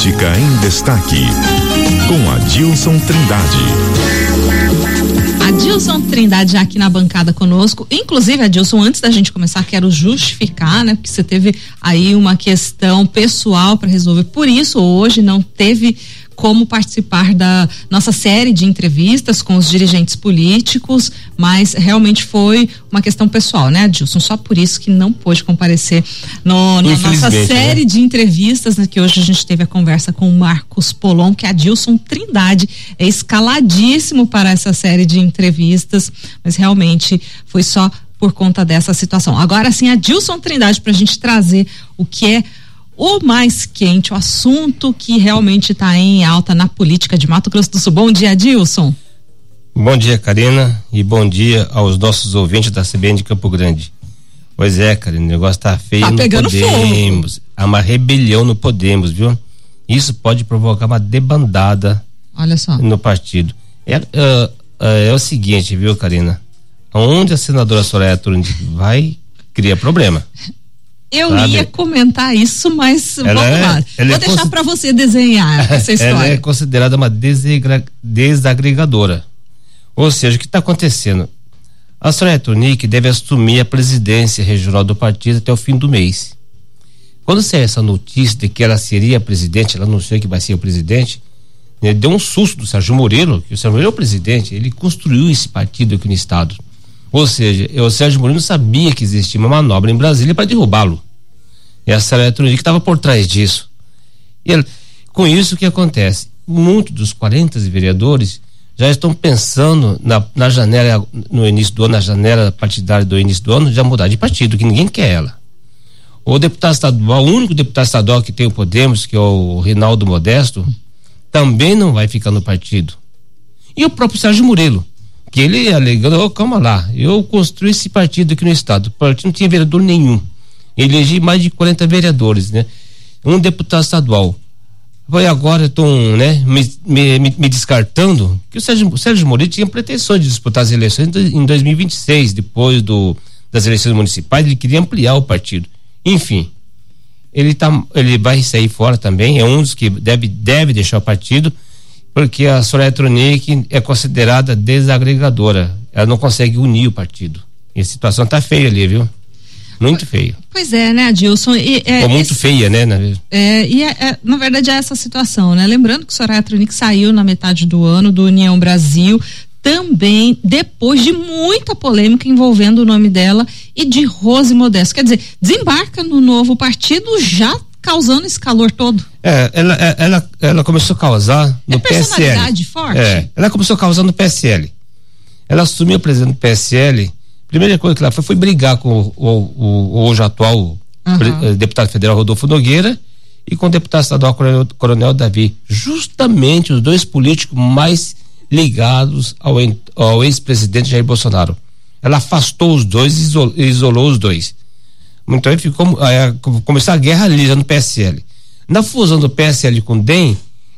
Política em Destaque, com Adilson Trindade. Adilson Trindade já aqui na bancada conosco. Inclusive, Adilson, antes da gente começar, quero justificar, né? Porque você teve aí uma questão pessoal para resolver. Por isso, hoje não teve como participar da nossa série de entrevistas com os dirigentes políticos, mas realmente foi uma questão pessoal, né, Adilson? Só por isso que não pôde comparecer no, na nossa né? série né? de entrevistas, né, que hoje a gente teve a conversa com o Marcos Polon, que é Adilson Trindade é escaladíssimo para essa série de entrevistas, mas realmente foi só por conta dessa situação. Agora sim, Adilson Trindade, para a gente trazer o que é o mais quente, o assunto que realmente está em alta na política de Mato Grosso do Sul. Bom dia, Dilson. Bom dia, Karina, e bom dia aos nossos ouvintes da CBN de Campo Grande. Pois é, Karina, o negócio tá feio, tá não pegando podemos. Fogo. Há uma rebelião no Podemos, viu? Isso pode provocar uma debandada Olha só. no partido. É, uh, uh, é o seguinte, viu, Karina? Onde a senadora Soraya Turundi vai, cria problema. Eu Sabe? ia comentar isso, mas ela vamos é, lá. Vou é deixar para você desenhar essa história. Ela é considerada uma desagregadora. Ou seja, o que está acontecendo? A Soraya Tonic deve assumir a presidência regional do partido até o fim do mês. Quando saiu essa notícia de que ela seria a presidente, ela anunciou que vai ser o presidente, né, deu um susto do Sérgio Murilo, que o Sérgio Murilo é o presidente, ele construiu esse partido aqui no estado. Ou seja, o Sérgio Mourinho sabia que existia uma manobra em Brasília para derrubá-lo. E essa eletrônica estava por trás disso. E ele, com isso, o que acontece? Muitos dos 40 vereadores já estão pensando na, na janela, no início do ano, na janela partidária do início do ano, já mudar de partido, que ninguém quer ela. O deputado estadual, o único deputado estadual que tem o Podemos, que é o Rinaldo Modesto, também não vai ficar no partido. E o próprio Sérgio Murilo que ele alegando, oh, calma lá, eu construí esse partido aqui no estado, o partido não tinha vereador nenhum, elegi mais de 40 vereadores, né? Um deputado estadual. Vai agora estão, né, me, me, me, descartando que o Sérgio, Sérgio Moro tinha pretensões de disputar as eleições em 2026, depois do, das eleições municipais, ele queria ampliar o partido. Enfim, ele tá, ele vai sair fora também, é um dos que deve, deve deixar o partido porque a Soraya Tronic é considerada desagregadora. Ela não consegue unir o partido. E a situação tá feia ali, viu? Muito feio. Pois é, né, Adilson? E, é, Ou muito esse, feia, né? Na, é, e é, é, na verdade é essa situação, né? Lembrando que Soraya Tronic saiu na metade do ano do União Brasil, também depois de muita polêmica envolvendo o nome dela e de Rose Modesto. Quer dizer, desembarca no novo partido já causando esse calor todo. É, ela, é, ela, ela começou a causar no é personalidade PSL. forte? É, ela começou a causar no PSL. Ela assumiu o presidente do PSL. Primeira coisa que ela foi foi brigar com o, o, o hoje atual uhum. deputado federal Rodolfo Nogueira e com o deputado estadual Coronel, Coronel Davi. Justamente os dois políticos mais ligados ao, ao ex-presidente Jair Bolsonaro. Ela afastou os dois e isolou, isolou os dois. Então ficou, é, começou a guerra ali já no PSL. Na fusão do PSL com o DEM,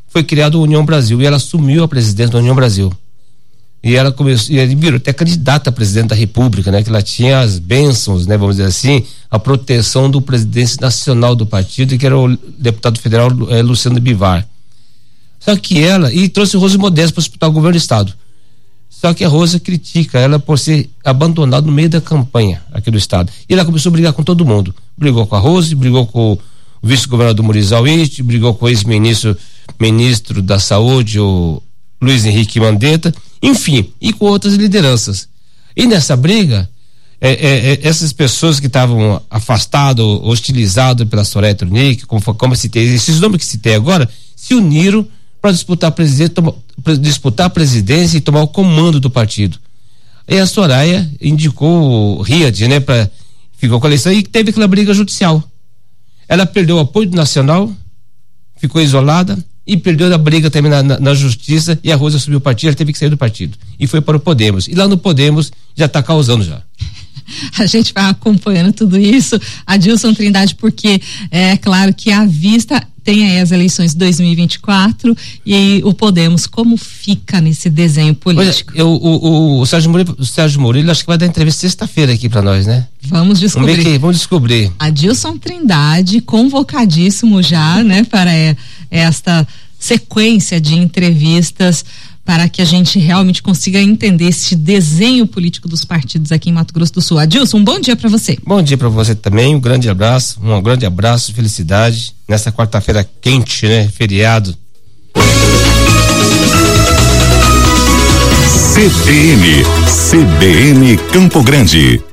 foi criada a União Brasil e ela assumiu a presidência da União Brasil. E ela começou, e ela virou até candidata a presidente da República, né? Que ela tinha as bênçãos, né? Vamos dizer assim, a proteção do presidente nacional do partido, que era o deputado federal é, Luciano Bivar. Só que ela, e trouxe o Rose Modesto para o governo do estado. Só que a Rosa critica ela por ser abandonada no meio da campanha aqui do estado. E ela começou a brigar com todo mundo. Brigou com a Rose, brigou com o vice-governador Muriz Aliste, brigou com o ex-ministro ministro da Saúde, o Luiz Henrique Mandetta, enfim, e com outras lideranças. E nessa briga, é, é, é, essas pessoas que estavam afastadas, hostilizadas pela Soraya Tronic, como, como citei, esses nomes que citei agora, se uniram para disputar disputar a presidência e tomar o comando do partido. E a Soraya indicou o Riad, né, para ficou com a eleição e teve aquela briga judicial. Ela perdeu o apoio nacional, ficou isolada e perdeu a briga também na, na, na, justiça e a Rosa subiu o partido, ela teve que sair do partido e foi para o Podemos. E lá no Podemos já está causando já. a gente vai acompanhando tudo isso, Adilson Trindade, porque é claro que a vista tem aí as eleições de 2024 e o Podemos, como fica nesse desenho político? eu, o, o, o, Sérgio Murilo, o Sérgio Murilo acho que vai dar entrevista sexta-feira aqui para nós, né? Vamos descobrir. Vamos, que, vamos descobrir. Adilson Trindade, convocadíssimo já, né, para é, esta sequência de entrevistas para que a gente realmente consiga entender esse desenho político dos partidos aqui em Mato Grosso do Sul. Adilson, um bom dia para você. Bom dia para você também, um grande abraço, um grande abraço, felicidade nessa quarta-feira quente, né? Feriado. CBN, CBN Campo Grande.